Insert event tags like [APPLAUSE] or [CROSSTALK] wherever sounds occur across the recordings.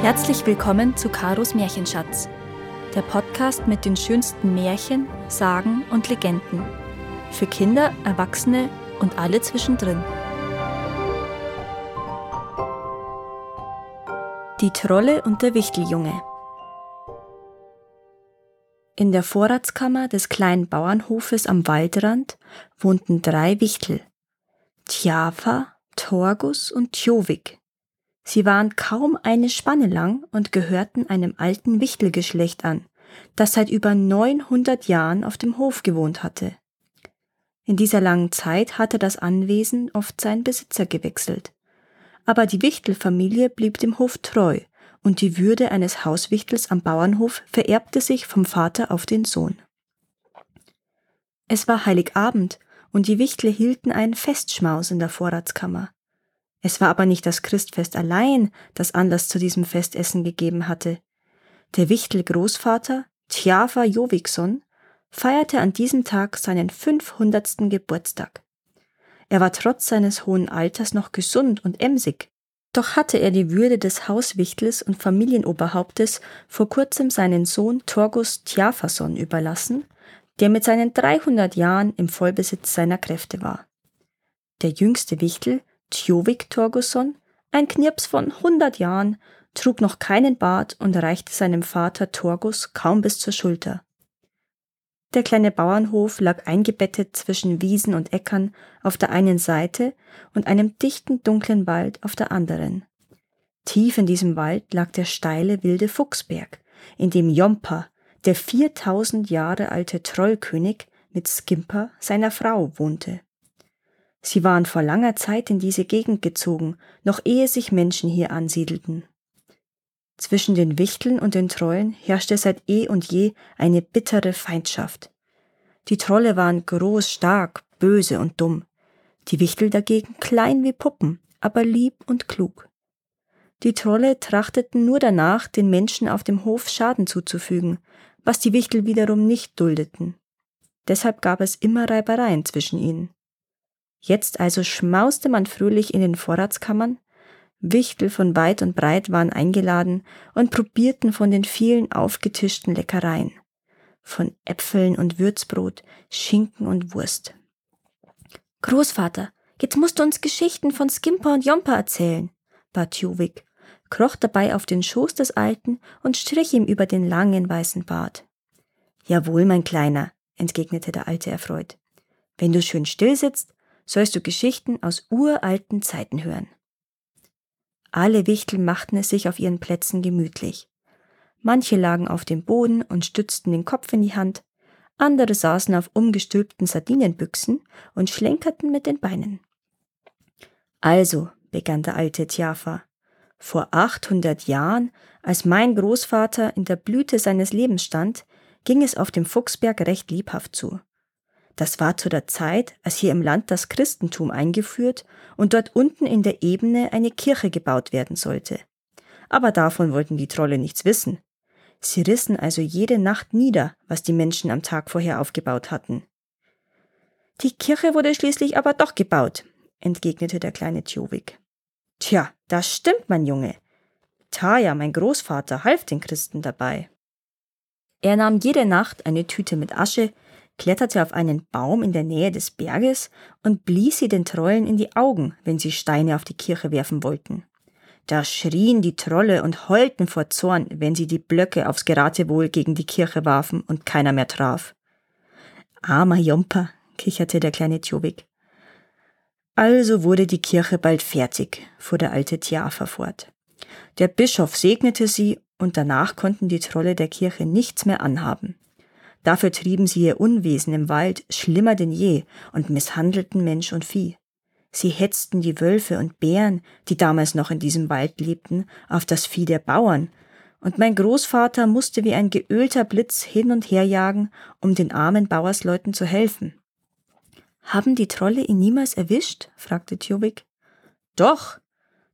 Herzlich willkommen zu Karos Märchenschatz, der Podcast mit den schönsten Märchen, Sagen und Legenden. Für Kinder, Erwachsene und alle zwischendrin. Die Trolle und der Wichteljunge. In der Vorratskammer des kleinen Bauernhofes am Waldrand wohnten drei Wichtel. Tjafa, Torgus und Tjovik. Sie waren kaum eine Spanne lang und gehörten einem alten Wichtelgeschlecht an, das seit über 900 Jahren auf dem Hof gewohnt hatte. In dieser langen Zeit hatte das Anwesen oft seinen Besitzer gewechselt. Aber die Wichtelfamilie blieb dem Hof treu und die Würde eines Hauswichtels am Bauernhof vererbte sich vom Vater auf den Sohn. Es war Heiligabend und die Wichtel hielten einen Festschmaus in der Vorratskammer. Es war aber nicht das Christfest allein, das Anlass zu diesem Festessen gegeben hatte. Der Wichtel-Großvater, Tjafa Jovikson, feierte an diesem Tag seinen 500. Geburtstag. Er war trotz seines hohen Alters noch gesund und emsig. Doch hatte er die Würde des Hauswichtels und Familienoberhauptes vor kurzem seinen Sohn Torgus Tjafason überlassen, der mit seinen 300 Jahren im Vollbesitz seiner Kräfte war. Der jüngste Wichtel, Tjovik Torgusson, ein Knirps von 100 Jahren, trug noch keinen Bart und reichte seinem Vater Torgus kaum bis zur Schulter. Der kleine Bauernhof lag eingebettet zwischen Wiesen und Äckern auf der einen Seite und einem dichten dunklen Wald auf der anderen. Tief in diesem Wald lag der steile wilde Fuchsberg, in dem Jompa, der 4000 Jahre alte Trollkönig, mit Skimper, seiner Frau, wohnte. Sie waren vor langer Zeit in diese Gegend gezogen, noch ehe sich Menschen hier ansiedelten. Zwischen den Wichteln und den Trollen herrschte seit eh und je eine bittere Feindschaft. Die Trolle waren groß, stark, böse und dumm, die Wichtel dagegen klein wie Puppen, aber lieb und klug. Die Trolle trachteten nur danach, den Menschen auf dem Hof Schaden zuzufügen, was die Wichtel wiederum nicht duldeten. Deshalb gab es immer Reibereien zwischen ihnen. Jetzt also schmauste man fröhlich in den Vorratskammern, Wichtel von weit und breit waren eingeladen und probierten von den vielen aufgetischten Leckereien, von Äpfeln und Würzbrot, Schinken und Wurst. Großvater, jetzt musst du uns Geschichten von Skimper und Jomper erzählen, bat Juvik, kroch dabei auf den Schoß des Alten und strich ihm über den langen weißen Bart. Jawohl, mein Kleiner, entgegnete der Alte erfreut. Wenn du schön still sitzt, sollst du Geschichten aus uralten Zeiten hören. Alle Wichtel machten es sich auf ihren Plätzen gemütlich. Manche lagen auf dem Boden und stützten den Kopf in die Hand, andere saßen auf umgestülpten Sardinenbüchsen und schlenkerten mit den Beinen. Also, begann der alte Tjafa, vor 800 Jahren, als mein Großvater in der Blüte seines Lebens stand, ging es auf dem Fuchsberg recht lebhaft zu. Das war zu der Zeit, als hier im Land das Christentum eingeführt und dort unten in der Ebene eine Kirche gebaut werden sollte. Aber davon wollten die Trolle nichts wissen. Sie rissen also jede Nacht nieder, was die Menschen am Tag vorher aufgebaut hatten. Die Kirche wurde schließlich aber doch gebaut, entgegnete der kleine Tjovik. Tja, das stimmt, mein Junge. Taja, mein Großvater, half den Christen dabei. Er nahm jede Nacht eine Tüte mit Asche, kletterte auf einen Baum in der Nähe des Berges und blies sie den Trollen in die Augen, wenn sie Steine auf die Kirche werfen wollten. Da schrien die Trolle und heulten vor Zorn, wenn sie die Blöcke aufs Geratewohl gegen die Kirche warfen und keiner mehr traf. Armer Jomper, kicherte der kleine Tjovik. Also wurde die Kirche bald fertig, fuhr der alte Tiafa fort. Der Bischof segnete sie und danach konnten die Trolle der Kirche nichts mehr anhaben. Dafür trieben sie ihr Unwesen im Wald schlimmer denn je und misshandelten Mensch und Vieh. Sie hetzten die Wölfe und Bären, die damals noch in diesem Wald lebten, auf das Vieh der Bauern, und mein Großvater musste wie ein geölter Blitz hin und her jagen, um den armen Bauersleuten zu helfen. Haben die Trolle ihn niemals erwischt? fragte Tjovik. Doch,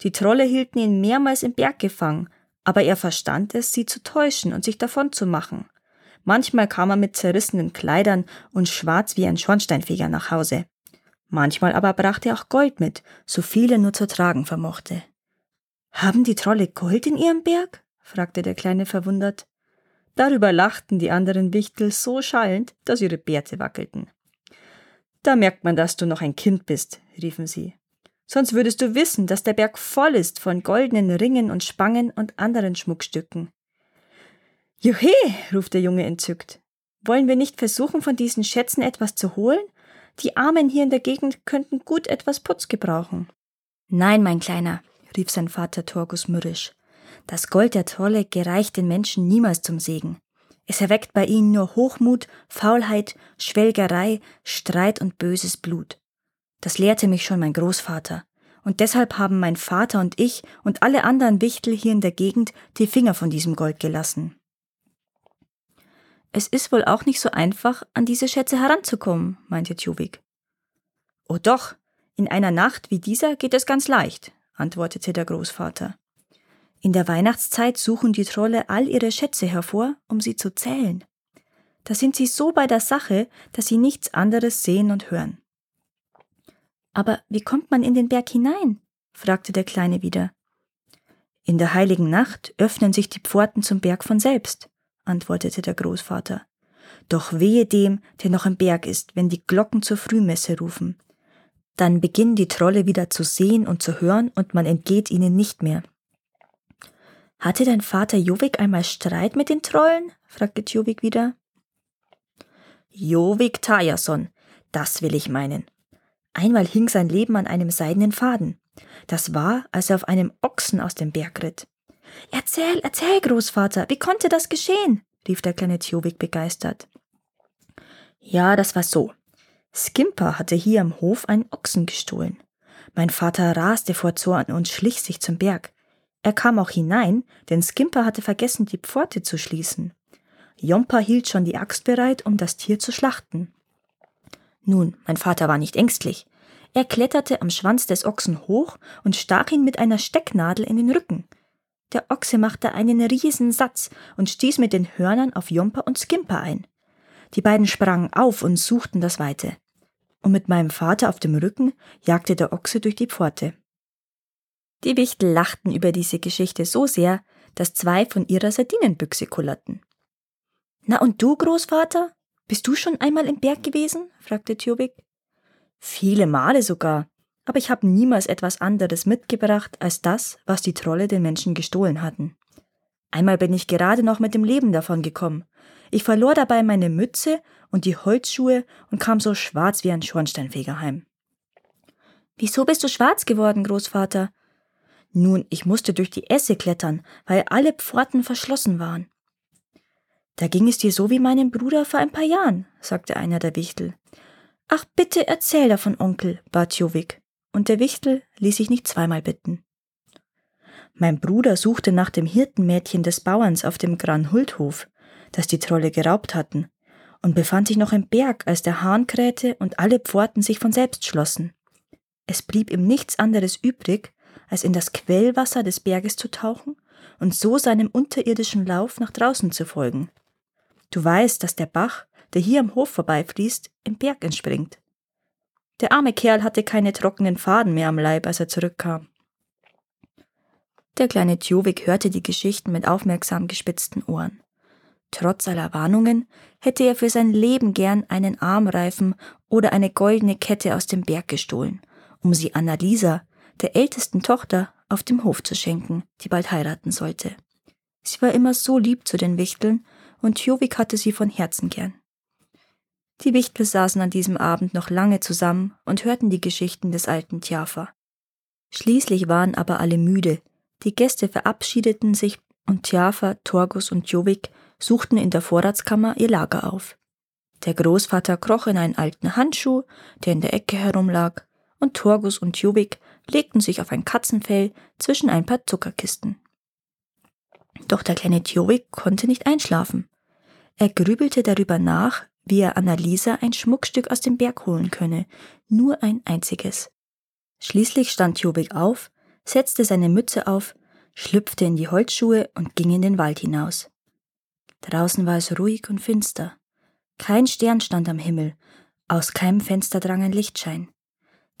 die Trolle hielten ihn mehrmals im Berg gefangen, aber er verstand es, sie zu täuschen und sich davon zu machen. Manchmal kam er mit zerrissenen Kleidern und schwarz wie ein Schornsteinfeger nach Hause. Manchmal aber brachte er auch Gold mit, so viel er nur zu tragen vermochte. Haben die Trolle Gold in ihrem Berg? fragte der Kleine verwundert. Darüber lachten die anderen Wichtel so schallend, dass ihre Bärte wackelten. Da merkt man, dass du noch ein Kind bist, riefen sie. Sonst würdest du wissen, dass der Berg voll ist von goldenen Ringen und Spangen und anderen Schmuckstücken. Juhe, ruft der Junge entzückt. Wollen wir nicht versuchen, von diesen Schätzen etwas zu holen? Die Armen hier in der Gegend könnten gut etwas Putz gebrauchen. Nein, mein Kleiner, rief sein Vater Torgus mürrisch. Das Gold der Trolle gereicht den Menschen niemals zum Segen. Es erweckt bei ihnen nur Hochmut, Faulheit, Schwelgerei, Streit und böses Blut. Das lehrte mich schon mein Großvater. Und deshalb haben mein Vater und ich und alle anderen Wichtel hier in der Gegend die Finger von diesem Gold gelassen. Es ist wohl auch nicht so einfach, an diese Schätze heranzukommen, meinte Tjuvik. Oh doch, in einer Nacht wie dieser geht es ganz leicht, antwortete der Großvater. In der Weihnachtszeit suchen die Trolle all ihre Schätze hervor, um sie zu zählen. Da sind sie so bei der Sache, dass sie nichts anderes sehen und hören. Aber wie kommt man in den Berg hinein? fragte der Kleine wieder. In der heiligen Nacht öffnen sich die Pforten zum Berg von selbst antwortete der Großvater. Doch wehe dem, der noch im Berg ist, wenn die Glocken zur Frühmesse rufen. Dann beginnen die Trolle wieder zu sehen und zu hören und man entgeht ihnen nicht mehr. Hatte dein Vater Jovik einmal Streit mit den Trollen? fragte Jovik wieder. Jovik Tajason, das will ich meinen. Einmal hing sein Leben an einem seidenen Faden. Das war, als er auf einem Ochsen aus dem Berg ritt. Erzähl, erzähl, Großvater, wie konnte das geschehen? rief der kleine Tjovik begeistert. Ja, das war so. Skimper hatte hier am Hof einen Ochsen gestohlen. Mein Vater raste vor Zorn und schlich sich zum Berg. Er kam auch hinein, denn Skimper hatte vergessen, die Pforte zu schließen. Jompa hielt schon die Axt bereit, um das Tier zu schlachten. Nun, mein Vater war nicht ängstlich. Er kletterte am Schwanz des Ochsen hoch und stach ihn mit einer Stecknadel in den Rücken. Der Ochse machte einen Riesensatz und stieß mit den Hörnern auf Jompa und Skimper ein. Die beiden sprangen auf und suchten das Weite. Und mit meinem Vater auf dem Rücken jagte der Ochse durch die Pforte. Die Wichtel lachten über diese Geschichte so sehr, dass zwei von ihrer Sardinenbüchse kullerten. Na und du, Großvater? Bist du schon einmal im Berg gewesen? fragte Tjobik. Viele Male sogar aber ich habe niemals etwas anderes mitgebracht als das, was die Trolle den Menschen gestohlen hatten. Einmal bin ich gerade noch mit dem Leben davon gekommen. Ich verlor dabei meine Mütze und die Holzschuhe und kam so schwarz wie ein Schornsteinfeger heim. Wieso bist du schwarz geworden, Großvater? Nun, ich musste durch die Esse klettern, weil alle Pforten verschlossen waren. Da ging es dir so wie meinem Bruder vor ein paar Jahren, sagte einer der Wichtel. Ach, bitte erzähl davon, Onkel, bat Jovik und der Wichtel ließ sich nicht zweimal bitten. Mein Bruder suchte nach dem Hirtenmädchen des Bauerns auf dem Granhuldhof, das die Trolle geraubt hatten, und befand sich noch im Berg, als der Hahn krähte und alle Pforten sich von selbst schlossen. Es blieb ihm nichts anderes übrig, als in das Quellwasser des Berges zu tauchen und so seinem unterirdischen Lauf nach draußen zu folgen. Du weißt, dass der Bach, der hier am Hof vorbeifließt, im Berg entspringt. Der arme Kerl hatte keine trockenen Faden mehr am Leib, als er zurückkam. Der kleine Tjovik hörte die Geschichten mit aufmerksam gespitzten Ohren. Trotz aller Warnungen hätte er für sein Leben gern einen Armreifen oder eine goldene Kette aus dem Berg gestohlen, um sie Annalisa, der ältesten Tochter, auf dem Hof zu schenken, die bald heiraten sollte. Sie war immer so lieb zu den Wichteln und Tjovik hatte sie von Herzen gern. Die Wichtel saßen an diesem Abend noch lange zusammen und hörten die Geschichten des alten Tjafa. Schließlich waren aber alle müde, die Gäste verabschiedeten sich und Tjafa, Torgus und Jovik suchten in der Vorratskammer ihr Lager auf. Der Großvater kroch in einen alten Handschuh, der in der Ecke herumlag, und Torgus und Jovik legten sich auf ein Katzenfell zwischen ein paar Zuckerkisten. Doch der kleine Tjovik konnte nicht einschlafen. Er grübelte darüber nach, wie er Annalisa ein Schmuckstück aus dem Berg holen könne, nur ein einziges. Schließlich stand Jobik auf, setzte seine Mütze auf, schlüpfte in die Holzschuhe und ging in den Wald hinaus. Draußen war es ruhig und finster. Kein Stern stand am Himmel, aus keinem Fenster drang ein Lichtschein.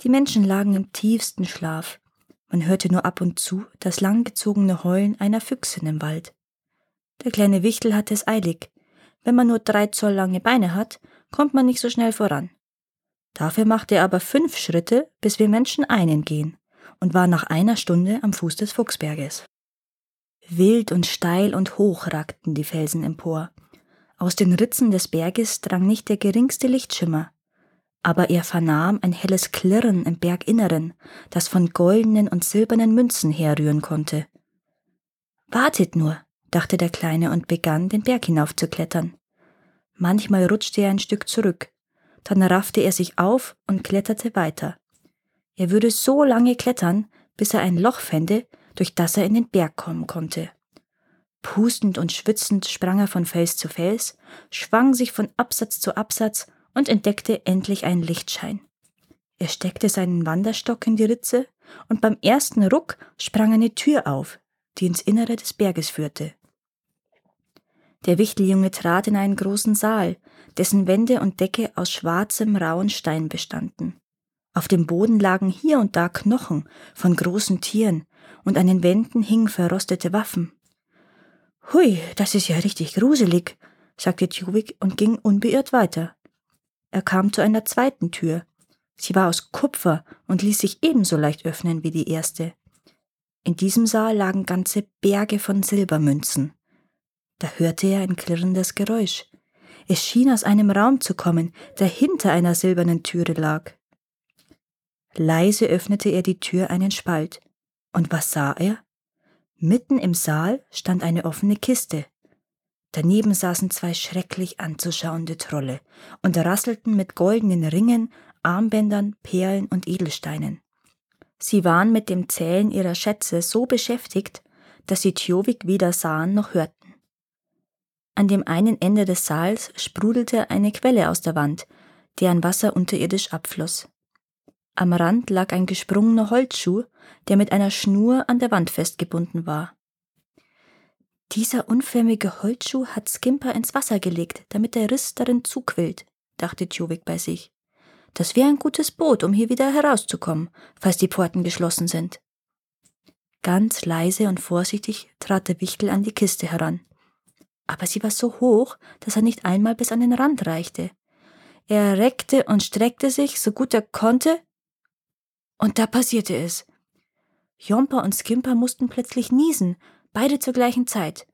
Die Menschen lagen im tiefsten Schlaf. Man hörte nur ab und zu das langgezogene Heulen einer Füchsin im Wald. Der kleine Wichtel hatte es eilig. Wenn man nur drei Zoll lange Beine hat, kommt man nicht so schnell voran. Dafür machte er aber fünf Schritte, bis wir Menschen einen gehen, und war nach einer Stunde am Fuß des Fuchsberges. Wild und steil und hoch ragten die Felsen empor. Aus den Ritzen des Berges drang nicht der geringste Lichtschimmer, aber er vernahm ein helles Klirren im Berginneren, das von goldenen und silbernen Münzen herrühren konnte. Wartet nur, dachte der Kleine und begann, den Berg hinaufzuklettern. Manchmal rutschte er ein Stück zurück, dann raffte er sich auf und kletterte weiter. Er würde so lange klettern, bis er ein Loch fände, durch das er in den Berg kommen konnte. Pustend und schwitzend sprang er von Fels zu Fels, schwang sich von Absatz zu Absatz und entdeckte endlich einen Lichtschein. Er steckte seinen Wanderstock in die Ritze und beim ersten Ruck sprang eine Tür auf, die ins Innere des Berges führte. Der Wichteljunge trat in einen großen Saal, dessen Wände und Decke aus schwarzem, rauen Stein bestanden. Auf dem Boden lagen hier und da Knochen von großen Tieren, und an den Wänden hingen verrostete Waffen. Hui, das ist ja richtig gruselig, sagte Tjuvik und ging unbeirrt weiter. Er kam zu einer zweiten Tür. Sie war aus Kupfer und ließ sich ebenso leicht öffnen wie die erste. In diesem Saal lagen ganze Berge von Silbermünzen. Da hörte er ein klirrendes Geräusch. Es schien aus einem Raum zu kommen, der hinter einer silbernen Türe lag. Leise öffnete er die Tür einen Spalt. Und was sah er? Mitten im Saal stand eine offene Kiste. Daneben saßen zwei schrecklich anzuschauende Trolle und rasselten mit goldenen Ringen, Armbändern, Perlen und Edelsteinen. Sie waren mit dem Zählen ihrer Schätze so beschäftigt, dass sie Tjovik weder sahen noch hörten. An dem einen Ende des Saals sprudelte eine Quelle aus der Wand, deren Wasser unterirdisch abfloss. Am Rand lag ein gesprungener Holzschuh, der mit einer Schnur an der Wand festgebunden war. Dieser unförmige Holzschuh hat Skimper ins Wasser gelegt, damit der Riss darin zuquillt, dachte Tjovik bei sich. Das wäre ein gutes Boot, um hier wieder herauszukommen, falls die Pforten geschlossen sind. Ganz leise und vorsichtig trat der Wichtel an die Kiste heran. Aber sie war so hoch, dass er nicht einmal bis an den Rand reichte. Er reckte und streckte sich, so gut er konnte, und da passierte es. Jomper und Skimper mussten plötzlich niesen, beide zur gleichen Zeit.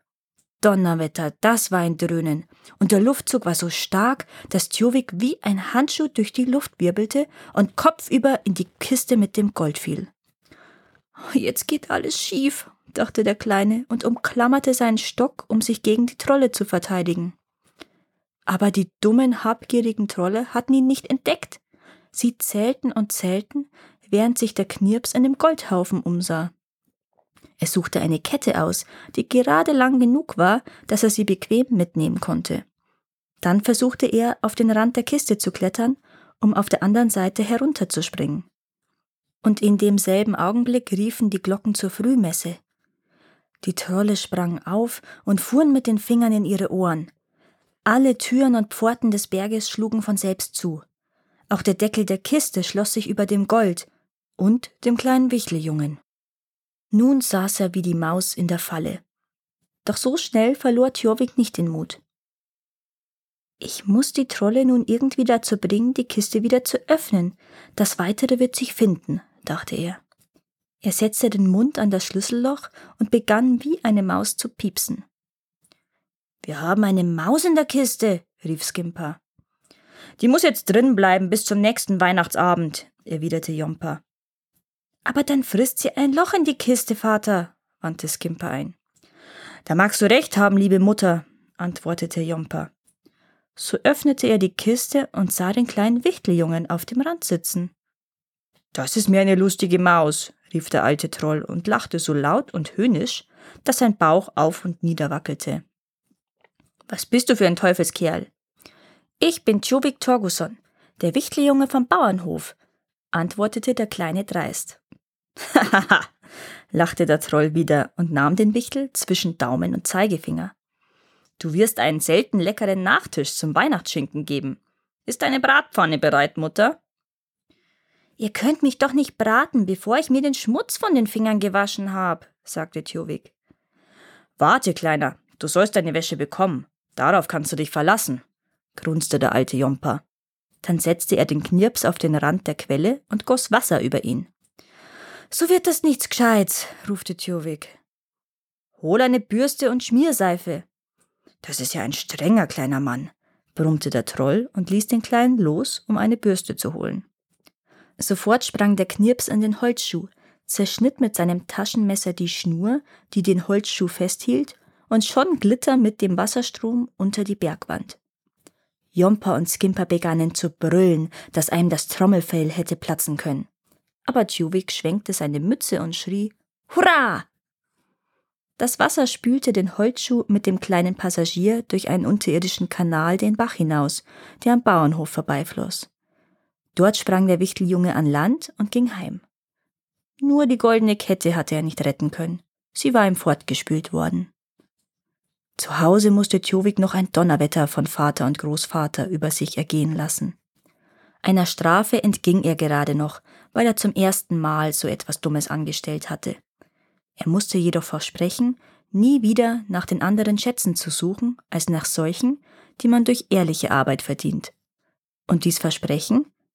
Donnerwetter, das war ein Dröhnen, und der Luftzug war so stark, dass Tjovik wie ein Handschuh durch die Luft wirbelte und kopfüber in die Kiste mit dem Gold fiel. Jetzt geht alles schief, dachte der Kleine und umklammerte seinen Stock, um sich gegen die Trolle zu verteidigen. Aber die dummen, habgierigen Trolle hatten ihn nicht entdeckt. Sie zählten und zählten, während sich der Knirps in dem Goldhaufen umsah. Er suchte eine Kette aus, die gerade lang genug war, dass er sie bequem mitnehmen konnte. Dann versuchte er, auf den Rand der Kiste zu klettern, um auf der anderen Seite herunterzuspringen. Und in demselben Augenblick riefen die Glocken zur Frühmesse. Die Trolle sprangen auf und fuhren mit den Fingern in ihre Ohren. Alle Türen und Pforten des Berges schlugen von selbst zu. Auch der Deckel der Kiste schloss sich über dem Gold und dem kleinen Wichteljungen. Nun saß er wie die Maus in der Falle. Doch so schnell verlor Tjovik nicht den Mut. Ich muss die Trolle nun irgendwie dazu bringen, die Kiste wieder zu öffnen. Das Weitere wird sich finden, dachte er. Er setzte den Mund an das Schlüsselloch und begann wie eine Maus zu piepsen. Wir haben eine Maus in der Kiste, rief Skimper. Die muss jetzt drin bleiben bis zum nächsten Weihnachtsabend, erwiderte Jomper. Aber dann frisst sie ein Loch in die Kiste, Vater, wandte Skimper ein. Da magst du recht haben, liebe Mutter, antwortete Jomper. So öffnete er die Kiste und sah den kleinen Wichteljungen auf dem Rand sitzen. Das ist mir eine lustige Maus, rief der alte Troll und lachte so laut und höhnisch, dass sein Bauch auf und nieder wackelte. Was bist du für ein Teufelskerl? Ich bin Tjubik Torgusson, der Wichteljunge vom Bauernhof, antwortete der Kleine dreist. Hahaha, [LAUGHS] lachte der Troll wieder und nahm den Wichtel zwischen Daumen und Zeigefinger. Du wirst einen selten leckeren Nachtisch zum Weihnachtsschinken geben. Ist deine Bratpfanne bereit, Mutter? Ihr könnt mich doch nicht braten, bevor ich mir den Schmutz von den Fingern gewaschen habe, sagte Tjovik. Warte, Kleiner, du sollst deine Wäsche bekommen. Darauf kannst du dich verlassen, grunzte der alte Jompa. Dann setzte er den Knirps auf den Rand der Quelle und goss Wasser über ihn. So wird das nichts Gescheits, rufte Tjovik. Hol eine Bürste und Schmierseife. Das ist ja ein strenger kleiner Mann, brummte der Troll und ließ den Kleinen los, um eine Bürste zu holen. Sofort sprang der Knirps in den Holzschuh, zerschnitt mit seinem Taschenmesser die Schnur, die den Holzschuh festhielt, und schon glitt er mit dem Wasserstrom unter die Bergwand. Jompa und Skimper begannen zu brüllen, dass einem das Trommelfell hätte platzen können. Aber Tjuvik schwenkte seine Mütze und schrie Hurra! Das Wasser spülte den Holzschuh mit dem kleinen Passagier durch einen unterirdischen Kanal den Bach hinaus, der am Bauernhof vorbeifloss. Dort sprang der Wichteljunge an Land und ging heim. Nur die goldene Kette hatte er nicht retten können. Sie war ihm fortgespült worden. Zu Hause musste Tjovik noch ein Donnerwetter von Vater und Großvater über sich ergehen lassen. Einer Strafe entging er gerade noch, weil er zum ersten Mal so etwas Dummes angestellt hatte. Er musste jedoch versprechen, nie wieder nach den anderen Schätzen zu suchen, als nach solchen, die man durch ehrliche Arbeit verdient. Und dies Versprechen